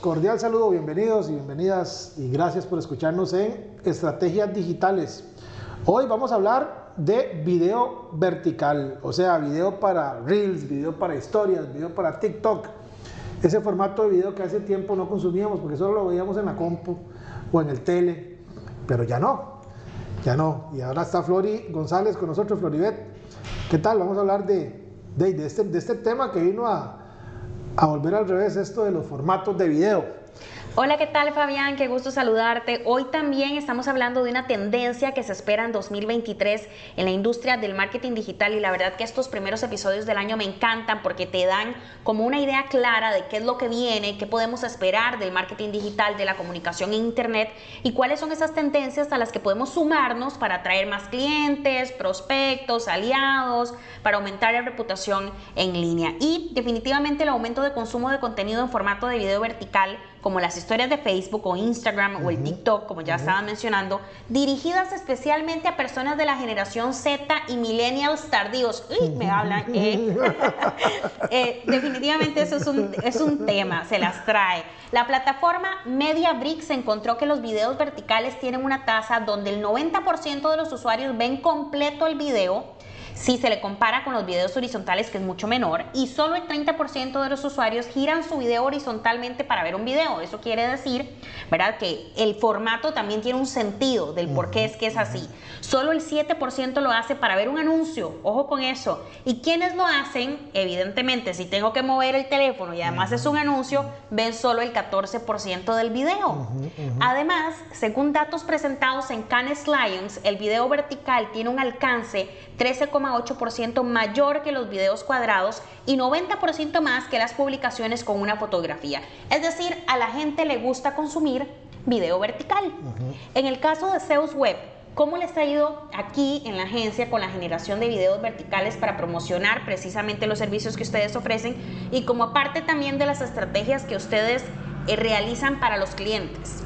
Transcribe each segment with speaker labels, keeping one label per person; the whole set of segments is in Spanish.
Speaker 1: Cordial saludo, bienvenidos y bienvenidas y gracias por escucharnos en Estrategias Digitales. Hoy vamos a hablar de video vertical, o sea, video para Reels, video para historias, video para TikTok. Ese formato de video que hace tiempo no consumíamos porque solo lo veíamos en la compu o en el tele, pero ya no, ya no. Y ahora está Flori González con nosotros, Floribet. ¿Qué tal? Vamos a hablar de, de, este, de este tema que vino a, a volver al revés esto de los formatos de video.
Speaker 2: Hola, ¿qué tal Fabián? Qué gusto saludarte. Hoy también estamos hablando de una tendencia que se espera en 2023 en la industria del marketing digital y la verdad que estos primeros episodios del año me encantan porque te dan como una idea clara de qué es lo que viene, qué podemos esperar del marketing digital, de la comunicación en Internet y cuáles son esas tendencias a las que podemos sumarnos para atraer más clientes, prospectos, aliados, para aumentar la reputación en línea. Y definitivamente el aumento de consumo de contenido en formato de video vertical como las historias de Facebook o Instagram o el TikTok, como ya estaba mencionando, dirigidas especialmente a personas de la generación Z y millennials tardíos. Uy, me hablan. Eh. eh, definitivamente eso es un, es un tema, se las trae. La plataforma MediaBricks encontró que los videos verticales tienen una tasa donde el 90% de los usuarios ven completo el video si se le compara con los videos horizontales, que es mucho menor, y solo el 30% de los usuarios giran su video horizontalmente para ver un video. Eso quiere decir, ¿verdad?, que el formato también tiene un sentido del por qué es que es así. Solo el 7% lo hace para ver un anuncio. Ojo con eso. ¿Y quienes lo hacen? Evidentemente, si tengo que mover el teléfono y además es un anuncio, ven solo el 14% del video. Además, según datos presentados en Cannes Lions, el video vertical tiene un alcance 13,8% mayor que los videos cuadrados y 90% más que las publicaciones con una fotografía. Es decir, a la gente le gusta consumir video vertical. En el caso de Zeus Web, ¿Cómo les ha ido aquí en la agencia con la generación de videos verticales para promocionar precisamente los servicios que ustedes ofrecen y como parte también de las estrategias que ustedes eh, realizan para los clientes?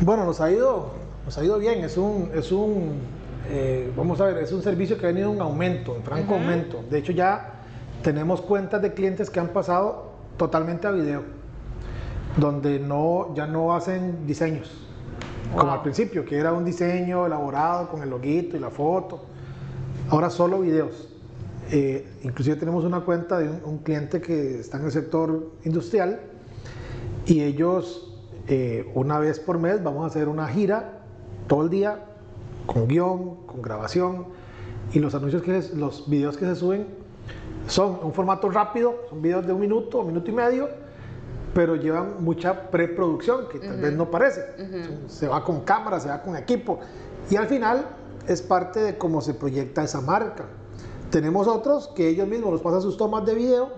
Speaker 1: Bueno, nos ha ido, nos ha ido bien. Es un, es un eh, vamos a ver, es un servicio que ha venido en aumento, en franco aumento. De hecho, ya tenemos cuentas de clientes que han pasado totalmente a video, donde no, ya no hacen diseños, como al principio, que era un diseño elaborado con el loguito y la foto. Ahora solo videos. Eh, inclusive tenemos una cuenta de un, cliente que está en el sector industrial y ellos eh, una vez por mes vamos a hacer una gira todo el día con guion, con grabación y los anuncios que los videos que se suben son un formato rápido, son videos de un minuto, un minuto y medio, pero llevan mucha preproducción que tal vez no parece. Se va con cámara, se va con equipo y al final es parte de cómo se proyecta esa marca. Tenemos otros que ellos mismos nos pasan sus tomas de video,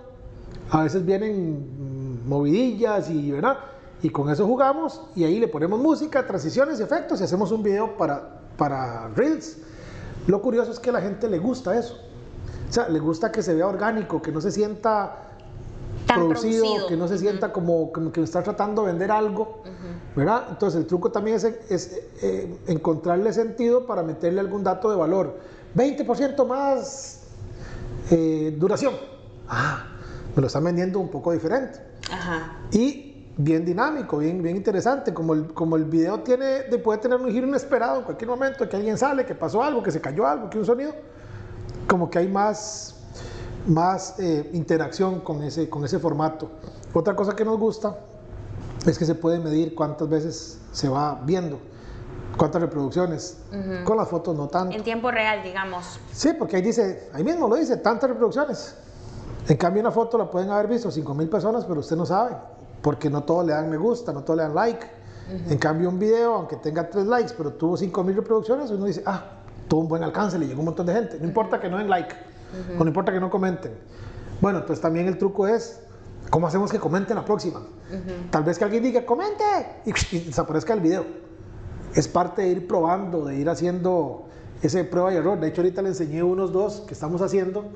Speaker 1: a veces vienen movidillas y ¿verdad? Y con eso jugamos y ahí le ponemos música, transiciones, efectos y hacemos un video para para Reels. Lo curioso es que a la gente le gusta eso. O sea, le gusta que se vea orgánico, que no se sienta producido, que no se sienta como, como, que está tratando de vender algo, ¿verdad? Entonces el truco también es, es eh, encontrarle sentido para meterle algún dato de valor. 20% más eh, duración. Ah, me lo están vendiendo un poco diferente. Ajá. Y bien dinámico, bien, bien interesante. Como el, como el video tiene, puede tener un giro inesperado en cualquier momento, que alguien sale, que pasó algo, que se cayó algo, que un sonido, como que hay más, más eh, interacción con ese, con ese formato. Otra cosa que nos gusta es que se puede medir cuántas veces se va viendo, cuántas reproducciones. Con las fotos no tanto.
Speaker 2: En tiempo real, digamos.
Speaker 1: Sí, porque ahí dice, ahí mismo lo dice, tantas reproducciones. En cambio, una foto la pueden haber visto 5.000 personas, pero usted no sabe porque no todos le dan me gusta, no todos le dan like. En cambio, un video, aunque tenga tres likes, pero tuvo 5.000 reproducciones, uno dice, ah, tuvo un buen alcance, le llegó un montón de gente. No importa que no den like. o no importa que no comenten. Bueno, entonces también el truco es, ¿cómo hacemos que comenten la próxima? Tal vez que alguien diga, comente, y, y desaparezca el video. Es parte de ir probando, de ir haciendo ese prueba y error. De hecho, ahorita le enseñé unos dos que estamos haciendo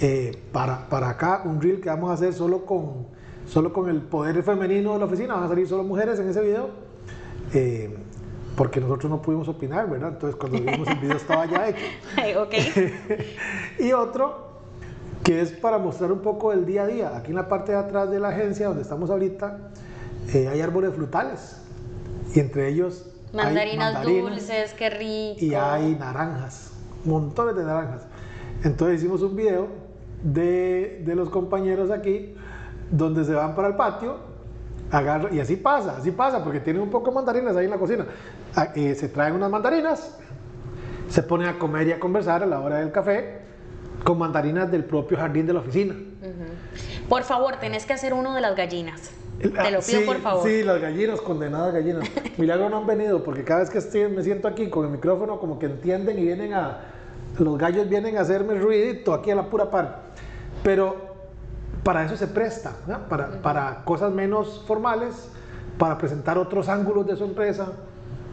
Speaker 1: eh, para, para acá, un reel que vamos a hacer solo con, solo con el poder femenino de la oficina. Van a salir solo mujeres en ese video. Eh, porque nosotros no pudimos opinar, ¿verdad? Entonces cuando vimos el video estaba ya hecho.
Speaker 2: ok.
Speaker 1: y otro que es para mostrar un poco el día a día. Aquí en la parte de atrás de la agencia donde estamos ahorita eh, hay árboles frutales y entre ellos
Speaker 2: mandarinas, dulces, qué rico.
Speaker 1: Y hay naranjas, montones de naranjas. Entonces hicimos un video de, de los compañeros aquí donde se van para el patio agarra, y así pasa, así pasa, porque tienen un poco de mandarinas ahí en la cocina. Ah, eh, se traen unas mandarinas, se ponen a comer y a conversar a la hora del café con mandarinas del propio jardín de la oficina.
Speaker 2: Por favor, tenés que hacer uno de las gallinas. Te lo pido
Speaker 1: sí,
Speaker 2: por favor.
Speaker 1: Sí, las gallinas, condenadas gallinas. Milagro no han venido porque cada vez que estoy, me siento aquí con el micrófono como que entienden y vienen a... Los gallos vienen a hacerme ruidito aquí a la pura par. Pero para eso se presta, para, para cosas menos formales, para presentar otros ángulos de su empresa,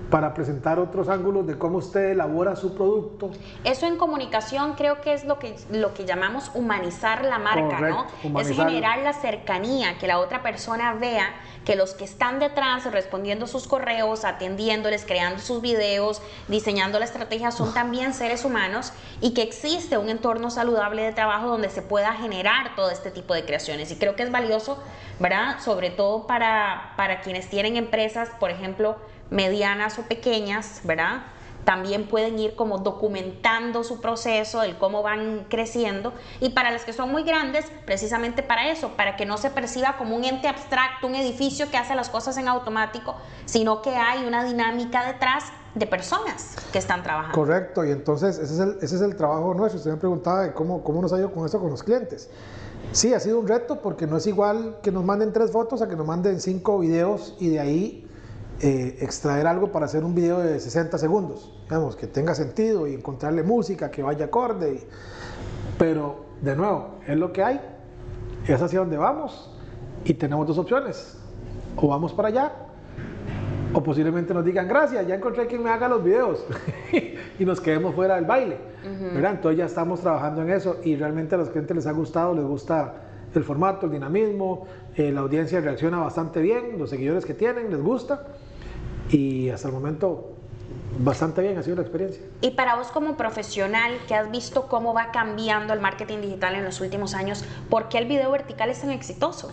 Speaker 1: para presentar otros ángulos de cómo usted elabora su producto.
Speaker 2: Eso en comunicación creo que es lo que, lo que llamamos humanizar la marca, ¿no? Es generar la cercanía, que la otra persona vea que los que están detrás respondiendo sus correos, atendiéndoles, creando sus videos, diseñando la estrategia son también seres humanos y que existe un entorno saludable de trabajo donde se pueda generar todo este tipo de creaciones. Y creo que es valioso, ¿verdad? Sobre todo para, para quienes tienen empresas, por ejemplo, medianas o pequeñas, ¿verdad? También pueden ir como documentando su proceso, el cómo van creciendo. Y para las que son muy grandes, precisamente para eso, para que no se perciba como un ente abstracto, un edificio que hace las cosas en automático, sino que hay una dinámica detrás de personas que están trabajando.
Speaker 1: Correcto, y entonces ese es el, ese es el trabajo nuestro. Usted me preguntaba de cómo, cómo nos ha ido con eso con los clientes. Sí, ha sido un reto porque no es igual que nos manden tres fotos a que nos manden cinco videos y de ahí eh, extraer algo para hacer un video de 60 segundos, digamos, que tenga sentido y encontrarle música que vaya acorde. pero, de nuevo, es lo que hay, es hacia donde vamos y tenemos dos opciones. O vamos para allá, o posiblemente nos digan, gracias, ya encontré quien me haga los videos y nos quedemos fuera del baile. Entonces ya estamos trabajando en eso y realmente a los clientes les ha gustado, les gusta el formato, el dinamismo, eh, la audiencia reacciona bastante bien, los seguidores que tienen les gusta y hasta el momento bastante bien, ha sido la experiencia.
Speaker 2: Y para vos como profesional que has visto cómo va cambiando el marketing digital en los últimos años, ¿por qué el video vertical es tan exitoso?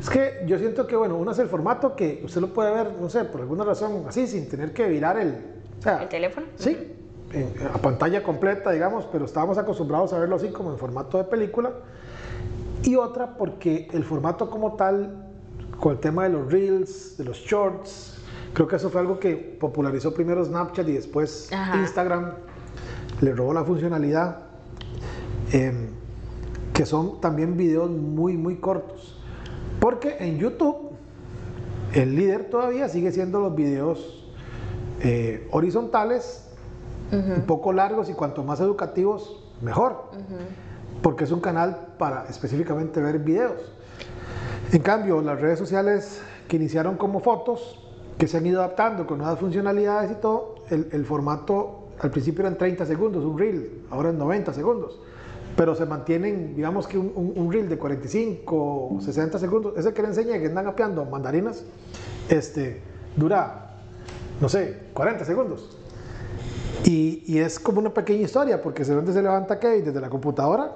Speaker 1: Es que yo siento que, bueno, uno es el formato que usted lo puede ver, no sé, por alguna razón así, sin tener que virar el...
Speaker 2: ¿El teléfono?
Speaker 1: Sí, a pantalla completa, digamos, pero estábamos acostumbrados a verlo así como en formato de película. Y otra porque el formato como tal, con el tema de los reels, de los shorts, Creo que eso fue algo que popularizó primero Snapchat y después Instagram. Le robó la funcionalidad. Em, que son también videos muy, muy cortos. Porque en YouTube, el líder todavía sigue siendo los videos eh, horizontales, un poco largos y cuanto más educativos, mejor. Porque es un canal para específicamente ver videos. En cambio, las redes sociales que iniciaron como fotos, que se han ido adaptando con nuevas funcionalidades y todo, el, formato al principio eran 30 segundos, un reel, ahora es 90 segundos, pero se mantienen, digamos que un, reel de 45 o 60 segundos, ese que le enseñé que andan apeando mandarinas, este, dura, no sé, 40 segundos. Y, y, es como una pequeña historia, porque se se levanta Kate desde la computadora,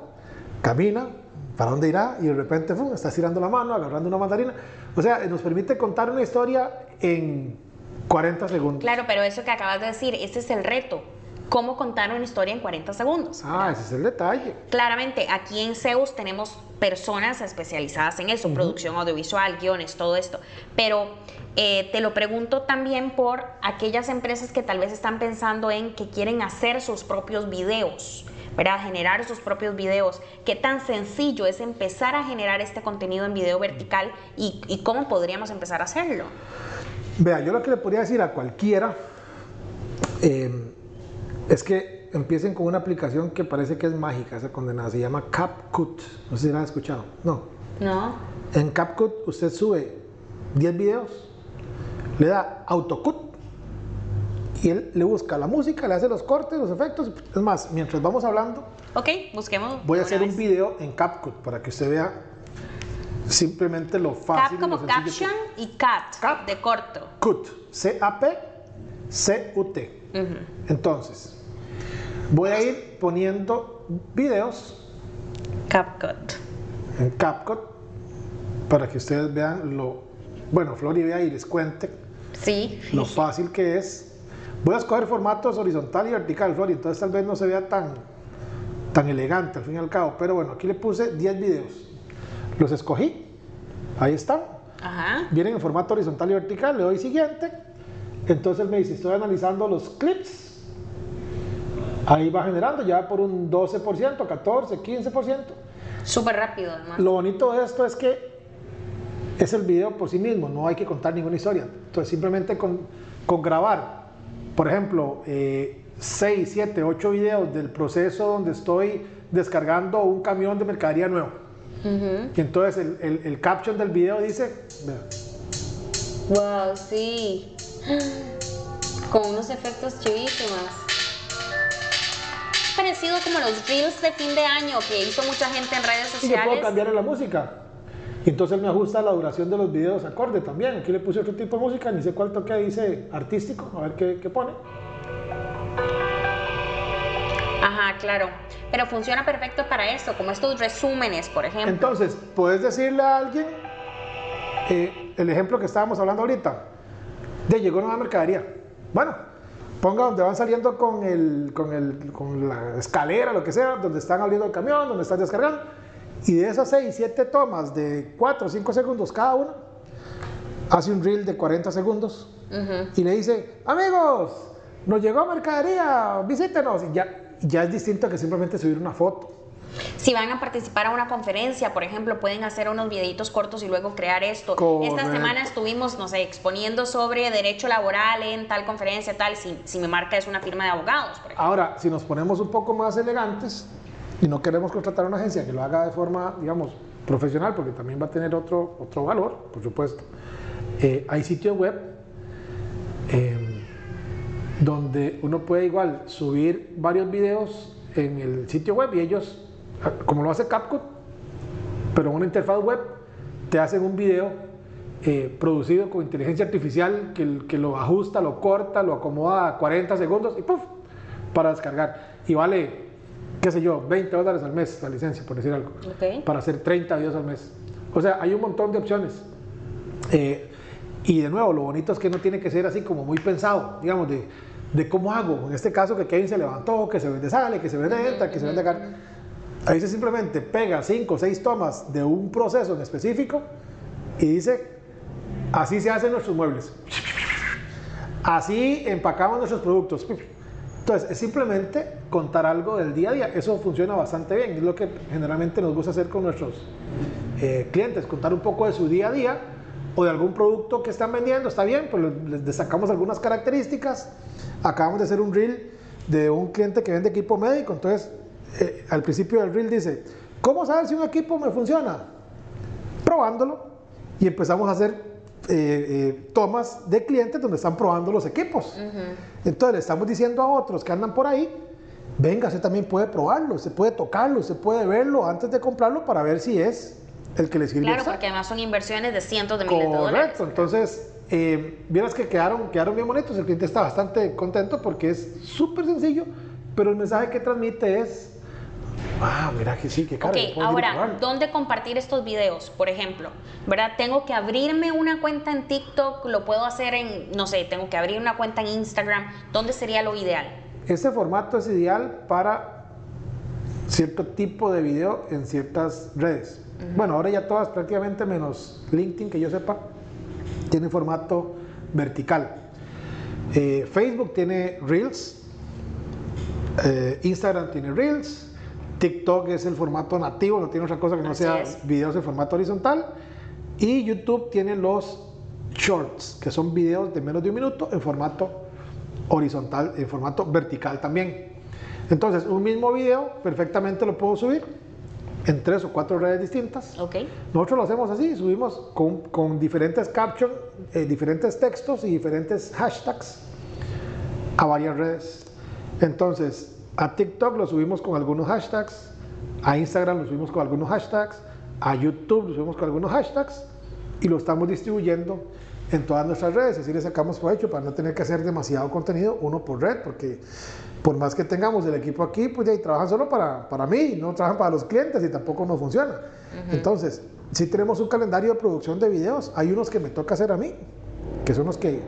Speaker 1: camina, para dónde irá, y de repente está estirando la mano, agarrando una mandarina. O sea, nos permite contar una historia en 40 segundos.
Speaker 2: Claro, pero eso que acabas de decir, ese es el reto. ¿Cómo contar una historia en 40 segundos?
Speaker 1: Ah, ese es el detalle.
Speaker 2: Claramente, aquí en Zeus tenemos personas especializadas en eso, producción audiovisual, guiones, todo esto. Pero eh, te lo pregunto también por aquellas empresas que tal vez están pensando en que quieren hacer sus propios videos. ¿Verdad? Generar sus propios videos. ¿Qué tan sencillo es empezar a generar este contenido en video vertical y, cómo podríamos empezar a hacerlo?
Speaker 1: Vea, yo lo que le podría decir a cualquiera eh, es que empiecen con una aplicación que parece que es mágica, esa condenada, se llama CapCut. No sé si la han escuchado. No.
Speaker 2: No.
Speaker 1: En CapCut usted sube 10 videos, le da AutoCut y él le busca la música, le hace los cortes, los efectos. Es más, mientras vamos hablando,
Speaker 2: Ok, busquemos.
Speaker 1: voy a hacer un video en CapCut para que usted vea simplemente lo fácil.
Speaker 2: Cap como
Speaker 1: que-
Speaker 2: caption y cat
Speaker 1: Cap.
Speaker 2: de corto.
Speaker 1: CUT, C-A-P-C-U-T. Entonces, voy a ir poniendo videos
Speaker 2: CapCut.
Speaker 1: en CapCut para que ustedes vean lo, bueno, Flori vea y les cuente
Speaker 2: Sí.
Speaker 1: lo fácil que es. Voy a escoger formatos horizontal y vertical, Flori, entonces tal vez no se vea tan, tan elegante al fin y al cabo, pero bueno, aquí le puse 10 videos. Los escogí, ahí están.
Speaker 2: Ajá.
Speaker 1: Vienen en formato horizontal y vertical, le doy siguiente. Entonces me dice, estoy analizando los clips. Ahí va generando ya por un 12%, 14, 15%.
Speaker 2: Súper rápido, además.
Speaker 1: Lo bonito de esto es que es el video por sí mismo, no hay que contar ninguna historia. Entonces simplemente con, con grabar, por ejemplo, 6, 7, 8 videos del proceso donde estoy descargando un camión de mercadería nuevo.
Speaker 2: Ujú.
Speaker 1: Y entonces el, el- el caption del video dice,
Speaker 2: Wow, sí. Con unos efectos chivísimos. Parecido como los reels de fin de año que hizo mucha gente en redes
Speaker 1: Y yo puedo
Speaker 2: sociales.
Speaker 1: cambiar la música. Y entonces me ajusta la duración de los videos acorde también. Aquí le puse otro tipo de música, ni sé cuál toque, dice artístico, a ver qué, qué pone.
Speaker 2: Ajá, claro. Pero funciona perfecto para esto, como estos resúmenes, por ejemplo.
Speaker 1: Entonces, puedes decirle a alguien, eh, el ejemplo que estábamos hablando ahorita, de llegó nueva mercadería. Bueno, ponga donde van saliendo con, el, con, el, con la escalera, lo que sea, donde están abriendo el camión, donde están descargando. Y de esas 6, 7 tomas de 4 o 5 segundos cada uno, hace un reel de 40 segundos
Speaker 2: Ujú.
Speaker 1: y le dice, amigos, nos llegó mercadería, visítenos. Y ya, ya es distinto que simplemente subir una foto.
Speaker 2: Si van a participar a una conferencia, por ejemplo, pueden hacer unos videitos cortos y luego crear esto.
Speaker 1: Correcto.
Speaker 2: Esta semana estuvimos, no sé, exponiendo sobre derecho laboral en tal conferencia, tal, si, si mi marca es una firma de abogados, por ejemplo.
Speaker 1: Ahora, si nos ponemos un poco más elegantes y no queremos contratar a una agencia que lo haga de forma, digamos, profesional, porque también va a tener otro, otro valor, por supuesto, eh, hay sitios web eh, donde uno puede igual subir varios videos en el sitio web y ellos, como lo hace CapCut, pero en una interfaz web, te hacen un video eh, producido con inteligencia artificial que, que lo ajusta, lo corta, lo acomoda a 40 segundos y ¡puf! para descargar. Y vale, qué sé yo, 20 dólares al mes la licencia, por decir algo,
Speaker 2: Ok.
Speaker 1: para hacer 30 videos al mes. O sea, hay un montón de opciones. Eh, y de nuevo, lo bonito es que no tiene que ser así como muy pensado, digamos, de, de cómo hago. En este caso, que Kevin se levantó, que se vende sale, que se vende entra, que se vende acá. Ahí se simplemente pega 5 o 6 tomas de un proceso en específico y dice, así se hacen nuestros muebles. Así empacamos nuestros productos. Entonces, es simplemente contar algo del día a día. Eso funciona bastante bien. Es lo que generalmente nos gusta hacer con nuestros eh, clientes, contar un poco de su día a día o de algún producto que están vendiendo. Está bien, pues le- les destacamos algunas características. Acabamos de hacer un reel de un cliente que vende equipo médico. Entonces, eh, al principio del reel dice, ¿cómo saber si un equipo me funciona? Probándolo. Y empezamos a hacer eh, eh, tomas de clientes donde están probando los equipos. Entonces le estamos diciendo a otros que andan por ahí, venga, usted también puede probarlo, se puede tocarlo, se puede verlo antes de comprarlo para ver si es el que le sirve
Speaker 2: Claro, porque además son inversiones de cientos de miles de dólares.
Speaker 1: Correcto, entonces, eh, vieras que quedaron, quedaron bien bonitos, el cliente está bastante contento porque es súper sencillo, pero el mensaje que transmite es, ah, mira que sí, que caro.
Speaker 2: Ok, ahora,
Speaker 1: probarlo".
Speaker 2: ¿dónde compartir estos videos? Por ejemplo, ¿verdad? Tengo que abrirme una cuenta en TikTok, lo puedo hacer en, no sé, tengo que abrir una cuenta en Instagram. ¿Dónde sería lo ideal?
Speaker 1: Este formato es ideal para cierto tipo de video en ciertas redes. Bueno, ahora ya todas prácticamente menos LinkedIn, que yo sepa, tienen formato vertical. Eh, Facebook tiene Reels, eh, Instagram tiene Reels, TikTok es el formato nativo, no tiene otra cosa que no
Speaker 2: Así
Speaker 1: sea
Speaker 2: es.
Speaker 1: videos en formato horizontal. Y YouTube tiene los Shorts, que son videos de menos de un minuto en formato horizontal, en formato vertical también. Entonces, un mismo video perfectamente lo puedo subir en tres o cuatro redes distintas. Nosotros lo hacemos así, subimos con, con diferentes captions, eh, diferentes textos y diferentes hashtags a varias redes. Entonces, a TikTok lo subimos con algunos hashtags, a Instagram lo subimos con algunos hashtags, a YouTube lo subimos con algunos hashtags y lo estamos distribuyendo en todas nuestras redes. Así le sacamos provecho para no tener que hacer demasiado contenido, uno por red, porque por más que tengamos el equipo aquí, pues ya trabajan solo para, para mí, no trabajan para los clientes y tampoco no funciona. Entonces, si tenemos un calendario de producción de videos, hay unos que me toca hacer a mí, que son los que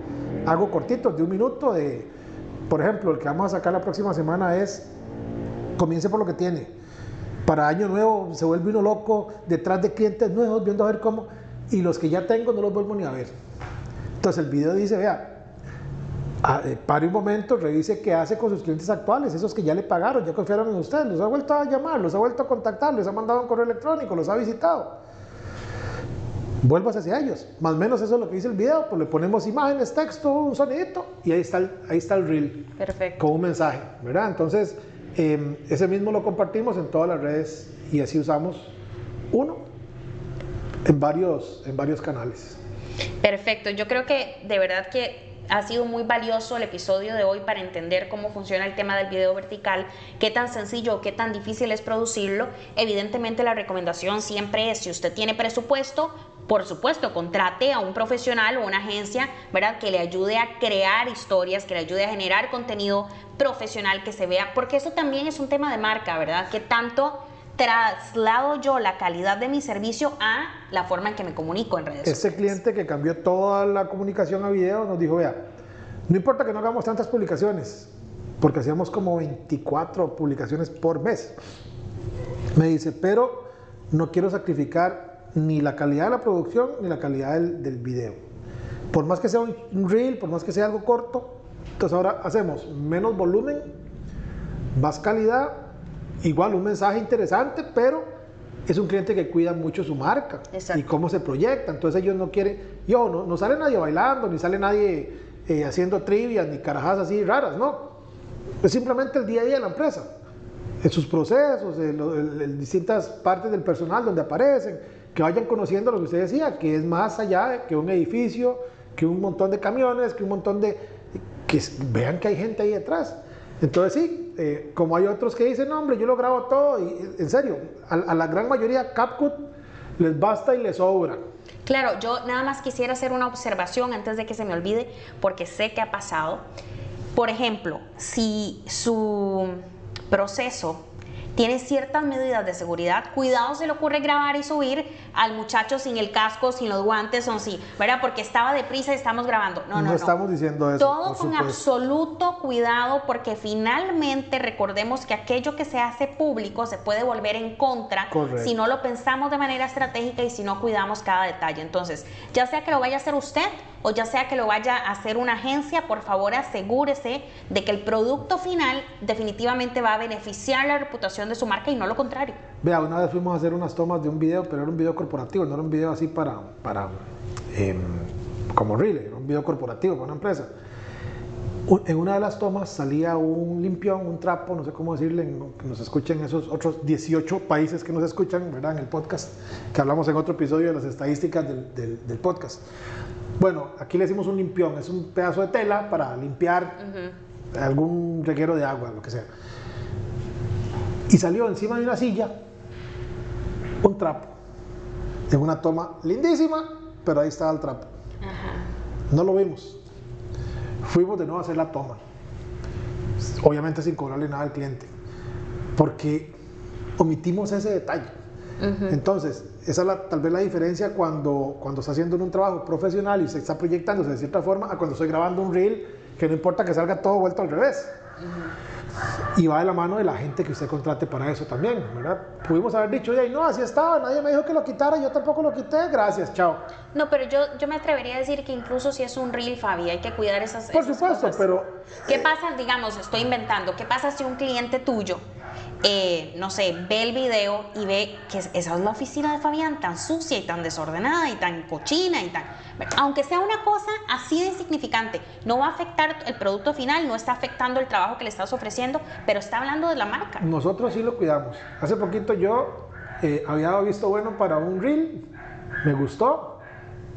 Speaker 1: hago cortitos, de un minuto, de, por ejemplo, el que vamos a sacar la próxima semana es, comience por lo que tiene. Para año nuevo se vuelve uno loco detrás de clientes nuevos, viendo a ver cómo, y los que ya tengo no los vuelvo ni a ver. Entonces el video dice, vea, Ah, eh, pare un momento, revise qué hace con sus clientes actuales, esos que ya le pagaron, ya confiaron en usted, los ha vuelto a llamar, los ha vuelto a contactar, les ha mandado un correo electrónico, los ha visitado. Vuelvas hacia ellos. Más o menos eso es lo que dice el video, pues le ponemos imágenes, texto, un sonidito y ahí está el, ahí está el reel.
Speaker 2: Perfecto.
Speaker 1: Con un mensaje, ¿verdad? Entonces, eh, ese mismo lo compartimos en todas las redes y así usamos uno en varios, en varios canales.
Speaker 2: Perfecto. Yo creo que de verdad que ha sido muy valioso el episodio de hoy para entender cómo funciona el tema del video vertical, qué tan sencillo o qué tan difícil es producirlo. Evidentemente la recomendación siempre es, si usted tiene presupuesto, por supuesto, contrate a un profesional o una agencia, ¿verdad? Que le ayude a crear historias, que le ayude a generar contenido profesional que se vea, porque eso también es un tema de marca, ¿verdad? Que tanto traslado yo la calidad de mi servicio a la forma en que me comunico en redes
Speaker 1: Ese cliente que cambió toda la comunicación a video nos dijo, vea, no importa que no hagamos tantas publicaciones, porque hacíamos como 24 publicaciones por mes. Me dice, pero no quiero sacrificar ni la calidad de la producción ni la calidad del, del video. Por más que sea un reel, por más que sea algo corto, entonces ahora hacemos menos volumen, más calidad igual un mensaje interesante, pero es un cliente que cuida mucho su marca
Speaker 2: Exacto.
Speaker 1: y cómo se proyecta. Entonces ellos no quieren, yo, no, no sale nadie bailando, ni sale nadie eh, haciendo trivias, ni carajas así raras, no. Es simplemente el día a día de la empresa, en sus procesos, en, lo- en- en distintas partes del personal donde aparecen, que vayan conociendo lo que usted decía, que es más allá que un edificio, que un montón de camiones, que un montón de... que vean que hay gente ahí detrás. Entonces sí, eh, como hay otros que dicen, no hombre, yo lo grabo todo, y eh, en serio, a la gran mayoría CapCut les basta y les sobra.
Speaker 2: Claro, yo nada más quisiera hacer una observación antes de que se me olvide, porque sé que ha pasado. Por ejemplo, si su proceso tiene ciertas medidas de seguridad, cuidado se le ocurre grabar y subir al muchacho sin el casco, sin los guantes o sí, ¿verdad? Porque estaba deprisa y estamos grabando. No, no, no.
Speaker 1: estamos diciendo eso.
Speaker 2: Todo con
Speaker 1: supuesto.
Speaker 2: absoluto cuidado porque finalmente recordemos que aquello que se hace público se puede volver en contra
Speaker 1: Correcto.
Speaker 2: si no lo pensamos de manera estratégica y si no cuidamos cada detalle. Entonces, ya sea que lo vaya a hacer usted o ya sea que lo vaya a hacer una agencia, por favor asegúrese de que el producto final definitivamente va a beneficiar la reputación de su marca y no lo contrario.
Speaker 1: Vea, una vez fuimos a hacer unas tomas de un video, pero era un video corporativo, no era un video así para, para em, como reel, era un video corporativo para una empresa. En una de las tomas salía un limpión, un trapo, no sé cómo decirle, que nos escuchen esos otros 18 países que nos escuchan, ¿verdad? En el podcast, que hablamos en otro episodio de las estadísticas del, del- del podcast. Bueno, aquí le decimos un limpión, es un pedazo de tela para limpiar algún reguero de agua, lo que sea. Y salió encima de una silla un trapo. En una toma lindísima, pero ahí estaba el trapo. No lo vimos. Fuimos de nuevo a hacer la toma. Obviamente sin cobrarle nada al cliente. Porque omitimos ese detalle. Entonces, esa es la- tal vez la diferencia cuando, cuando está haciendo un trabajo profesional y se está proyectándose de cierta forma a cuando estoy grabando un reel que no importa que salga todo vuelto al revés. Y va de la mano de la gente que usted contrate para eso también, ¿verdad? Pudimos haber dicho, "Ey, no, así estaba, nadie me dijo que lo quitara, yo tampoco lo quité, gracias, chao.
Speaker 2: No, pero yo, yo me atrevería a decir que incluso si es un reel, Fabi, hay que cuidar esas,
Speaker 1: Por
Speaker 2: esas
Speaker 1: supuesto,
Speaker 2: cosas.
Speaker 1: pero
Speaker 2: ¿Qué pasa, digamos, estoy inventando, qué pasa si un cliente tuyo eh, no sé, ve el video y ve que esa es la oficina de Fabián tan sucia y tan desordenada y tan cochina y tan... Aunque sea una cosa así de insignificante, no va a afectar el producto final, no está afectando el trabajo que le estás ofreciendo, pero está hablando de la marca.
Speaker 1: Nosotros sí lo cuidamos. Hace poquito yo eh, había visto bueno para un reel, me gustó,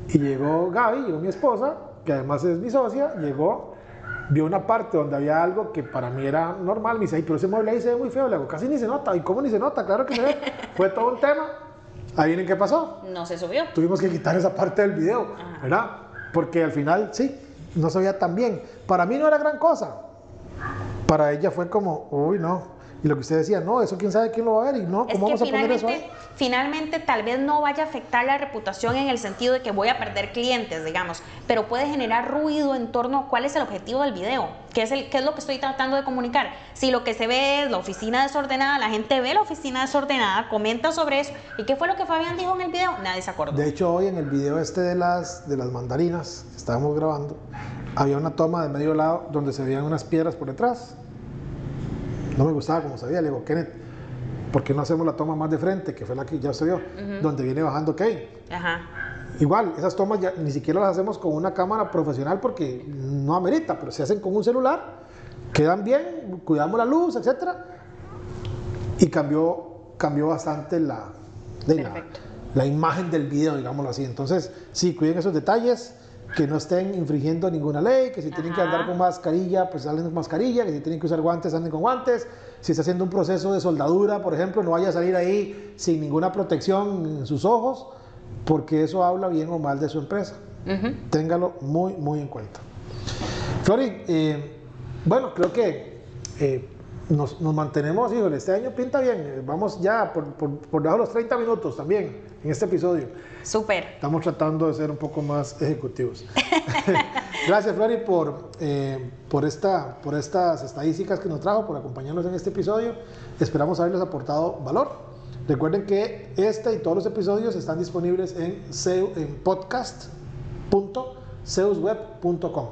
Speaker 1: y llegó Gaby, llegó mi esposa, que además es mi socia, llegó, vio una parte donde había algo que para mí era normal, me dice, ay, pero ese mueble ahí se ve muy feo, le digo, casi ni se nota, ¿y cómo ni se nota? Claro que se ve, fue todo un tema. Ahí vienen qué pasó.
Speaker 2: No se subió.
Speaker 1: Tuvimos que quitar esa parte del video, ¿verdad? Porque al final, sí, no se veía tan bien. Para mí no era gran cosa. Para ella fue como, uy, no, y lo que usted decía, no, eso quién sabe quién lo va a ver y no, ¿cómo vamos a poner eso ahí?
Speaker 2: Finalmente, tal vez no vaya a afectar la reputación en el sentido de que voy a perder clientes, digamos, pero puede generar ruido en torno a cuál es el objetivo del video, qué es, el, qué es lo que estoy tratando de comunicar. Si lo que se ve es la oficina desordenada, la gente ve la oficina desordenada, comenta sobre eso. ¿Y qué fue lo que Fabián dijo en el video? Nadie se acordó.
Speaker 1: De hecho, hoy en el video este de las, de las mandarinas que estábamos grabando, había una toma de medio lado donde se veían unas piedras por detrás no me gustaba como se veía. Le digo, Kenneth, ¿por qué no hacemos la toma más de frente, que fue la que ya se vio, donde viene bajando Kane? Ajá. Igual, esas tomas ya ni siquiera las hacemos con una cámara profesional porque no amerita, pero se hacen con un celular, quedan bien, cuidamos la luz, etc. Y cambió, cambió bastante la, la, la, imagen del video, digámoslo así. Entonces, sí, cuiden esos detalles que no estén infringiendo ninguna ley, que si tienen que andar con mascarilla, pues salen con mascarilla, que si tienen que usar guantes, anden con guantes. Si está haciendo un proceso de soldadura, por ejemplo, no vaya a salir ahí sin ninguna protección en sus ojos, porque eso habla bien o mal de su empresa. Téngalo muy, muy en cuenta. Flori, eh, bueno, creo que eh, nos, mantenemos, híjole, este año pinta bien. Vamos ya por, por, por debajo de los 30 minutos también en este episodio.
Speaker 2: Súper.
Speaker 1: Estamos tratando de ser un poco más ejecutivos. Gracias, Flori, por, eh, por, esta, por estas estadísticas que nos trajo, por acompañarnos en este episodio. Esperamos haberles aportado valor. Recuerden que este y todos los episodios están disponibles en, en podcast.zeusweb.com.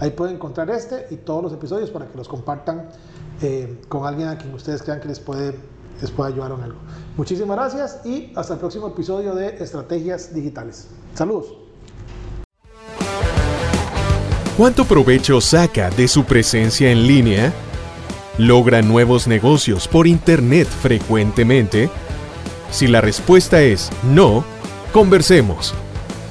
Speaker 1: Ahí pueden encontrar este y todos los episodios para que los compartan eh, con alguien a quien ustedes crean que les puede les pueda ayudar en algo. Muchísimas gracias y hasta el próximo episodio de Estrategias Digitales. Saludos.
Speaker 3: ¿Cuánto provecho saca de su presencia en línea? ¿Logra nuevos negocios por Internet frecuentemente? Si la respuesta es no, conversemos.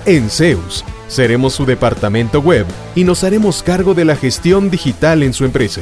Speaker 3: En Zeus, seremos su departamento web y nos haremos cargo de la gestión digital en su empresa